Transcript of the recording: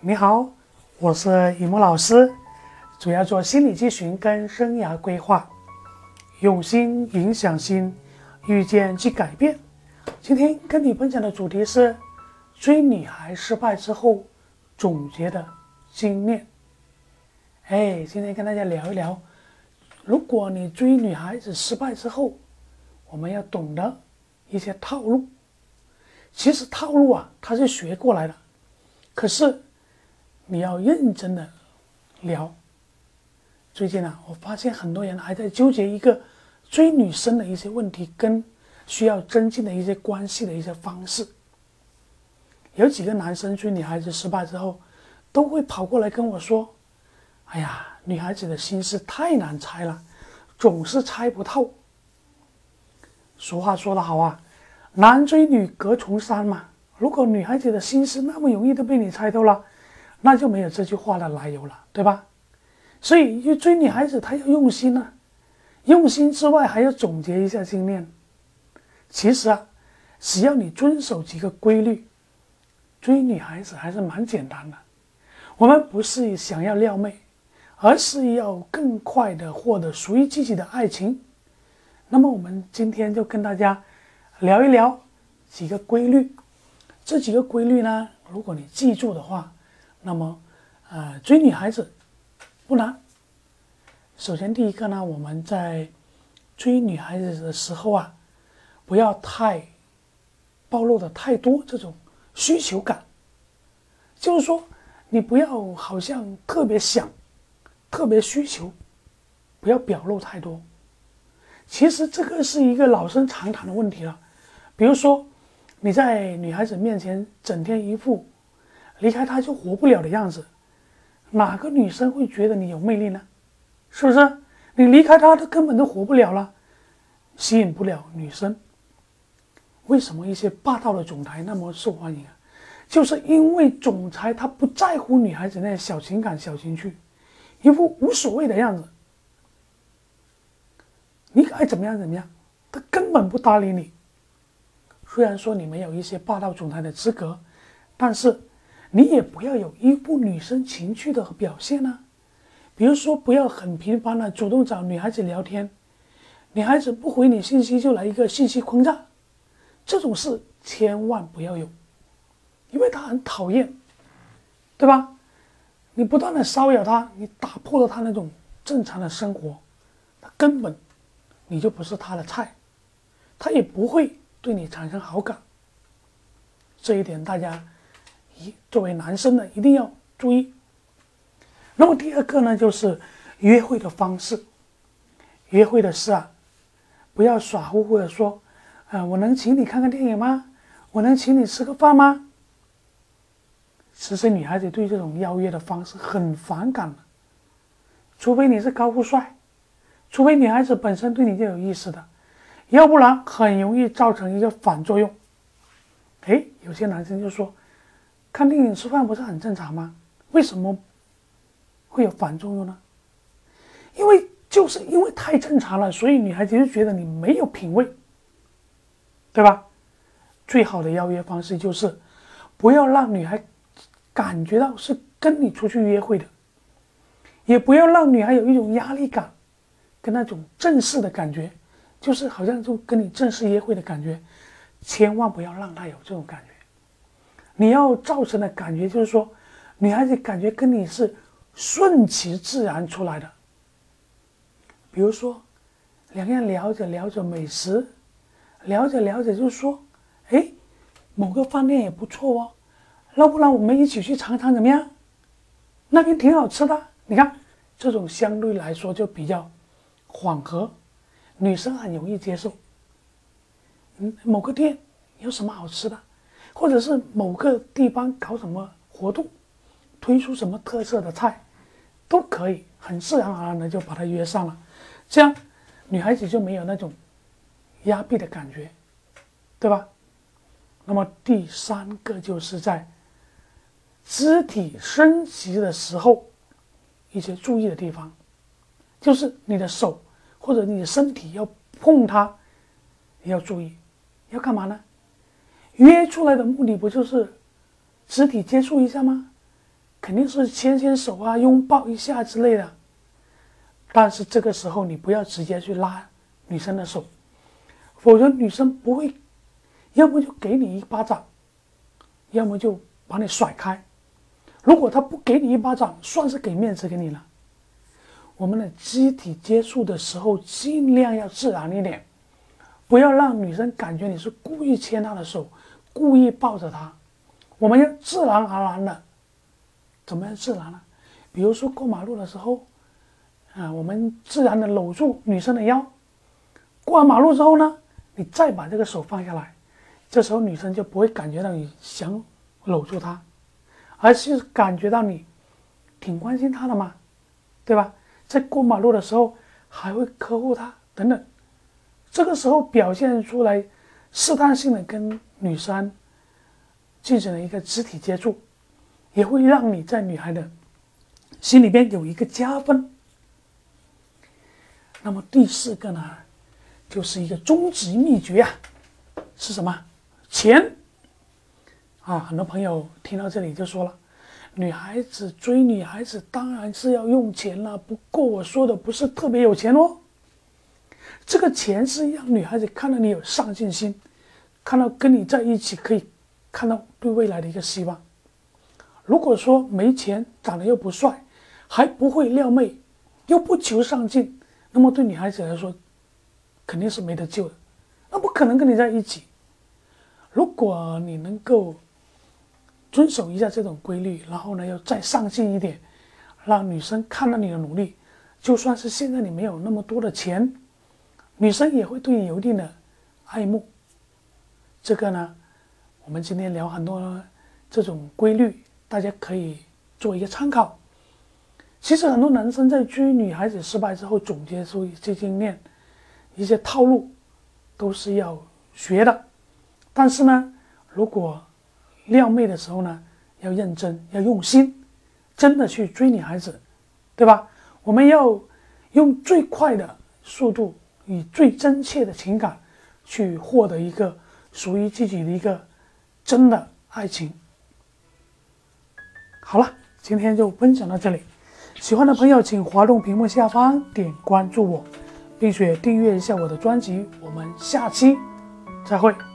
你好，我是雨墨老师，主要做心理咨询跟生涯规划，用心影响心，遇见即改变。今天跟你分享的主题是追女孩失败之后总结的经验。哎，今天跟大家聊一聊，如果你追女孩子失败之后，我们要懂得一些套路。其实套路啊，它是学过来的，可是你要认真的聊。最近啊，我发现很多人还在纠结一个追女生的一些问题，跟需要增进的一些关系的一些方式。有几个男生追女孩子失败之后，都会跑过来跟我说：“哎呀，女孩子的心思太难猜了，总是猜不透。”俗话说得好啊。男追女隔重山嘛，如果女孩子的心思那么容易都被你猜透了，那就没有这句话的来由了，对吧？所以，去追女孩子，她要用心呢。用心之外，还要总结一下经验。其实啊，只要你遵守几个规律，追女孩子还是蛮简单的。我们不是想要撩妹，而是要更快的获得属于自己的爱情。那么，我们今天就跟大家。聊一聊几个规律，这几个规律呢，如果你记住的话，那么，呃，追女孩子不难。首先，第一个呢，我们在追女孩子的时候啊，不要太暴露的太多这种需求感，就是说，你不要好像特别想、特别需求，不要表露太多。其实这个是一个老生常谈的问题了。比如说，你在女孩子面前整天一副离开他就活不了的样子，哪个女生会觉得你有魅力呢？是不是？你离开他，他根本都活不了了，吸引不了女生。为什么一些霸道的总裁那么受欢迎啊？就是因为总裁他不在乎女孩子那些小情感、小情趣，一副无所谓的样子。你爱怎么样怎么样，他根本不搭理你。虽然说你没有一些霸道总裁的资格，但是你也不要有依附女生情绪的表现呢。比如说，不要很频繁的主动找女孩子聊天，女孩子不回你信息就来一个信息轰炸，这种事千万不要有，因为她很讨厌，对吧？你不断的骚扰她，你打破了她那种正常的生活，她根本你就不是她的菜，她也不会。对你产生好感，这一点大家一作为男生的一定要注意。那么第二个呢，就是约会的方式。约会的事啊，不要耍乎乎的说，啊，我能请你看看电影吗？我能请你吃个饭吗？其实女孩子对这种邀约的方式很反感的，除非你是高富帅，除非女孩子本身对你就有意思的。要不然很容易造成一个反作用。哎，有些男生就说，看电影吃饭不是很正常吗？为什么会有反作用呢？因为就是因为太正常了，所以女孩子就觉得你没有品味，对吧？最好的邀约方式就是不要让女孩感觉到是跟你出去约会的，也不要让女孩有一种压力感，跟那种正式的感觉。就是好像就跟你正式约会的感觉，千万不要让她有这种感觉。你要造成的感觉就是说，女孩子感觉跟你是顺其自然出来的。比如说，两个人聊着聊着美食，聊着聊着就说：“哎，某个饭店也不错哦，要不然我们一起去尝尝怎么样？那边挺好吃的。”你看，这种相对来说就比较缓和。女生很容易接受，嗯，某个店有什么好吃的，或者是某个地方搞什么活动，推出什么特色的菜，都可以很自然而然的就把他约上了，这样女孩子就没有那种压迫的感觉，对吧？那么第三个就是在肢体升级的时候，一些注意的地方，就是你的手。或者你的身体要碰它，要注意，要干嘛呢？约出来的目的不就是肢体接触一下吗？肯定是牵牵手啊，拥抱一下之类的。但是这个时候你不要直接去拉女生的手，否则女生不会，要么就给你一巴掌，要么就把你甩开。如果他不给你一巴掌，算是给面子给你了。我们的肢体接触的时候，尽量要自然一点，不要让女生感觉你是故意牵她的手，故意抱着她。我们要自然而然的，怎么样自然呢？比如说过马路的时候，啊，我们自然的搂住女生的腰。过完马路之后呢，你再把这个手放下来，这时候女生就不会感觉到你想搂住她，而是感觉到你挺关心她的嘛，对吧？在过马路的时候还会呵护她等等，这个时候表现出来试探性的跟女生。进行了一个肢体接触，也会让你在女孩的心里边有一个加分。那么第四个呢，就是一个终极秘诀啊，是什么？钱啊！很多朋友听到这里就说了，女孩子追女孩子当然是要用钱了，不过我说的不是特别有钱哦。这个钱是让女孩子看到你有上进心，看到跟你在一起可以。看到对未来的一个希望。如果说没钱，长得又不帅，还不会撩妹，又不求上进，那么对女孩子来说，肯定是没得救的，那不可能跟你在一起。如果你能够遵守一下这种规律，然后呢，又再上进一点，让女生看到你的努力，就算是现在你没有那么多的钱，女生也会对你有一定的爱慕。这个呢？我们今天聊很多这种规律，大家可以做一个参考。其实很多男生在追女孩子失败之后，总结出一些经验、一些套路，都是要学的。但是呢，如果撩妹的时候呢，要认真、要用心，真的去追女孩子，对吧？我们要用最快的速度，以最真切的情感，去获得一个属于自己的一个。真的爱情。好了，今天就分享到这里。喜欢的朋友，请滑动屏幕下方点关注我，并且订阅一下我的专辑。我们下期再会。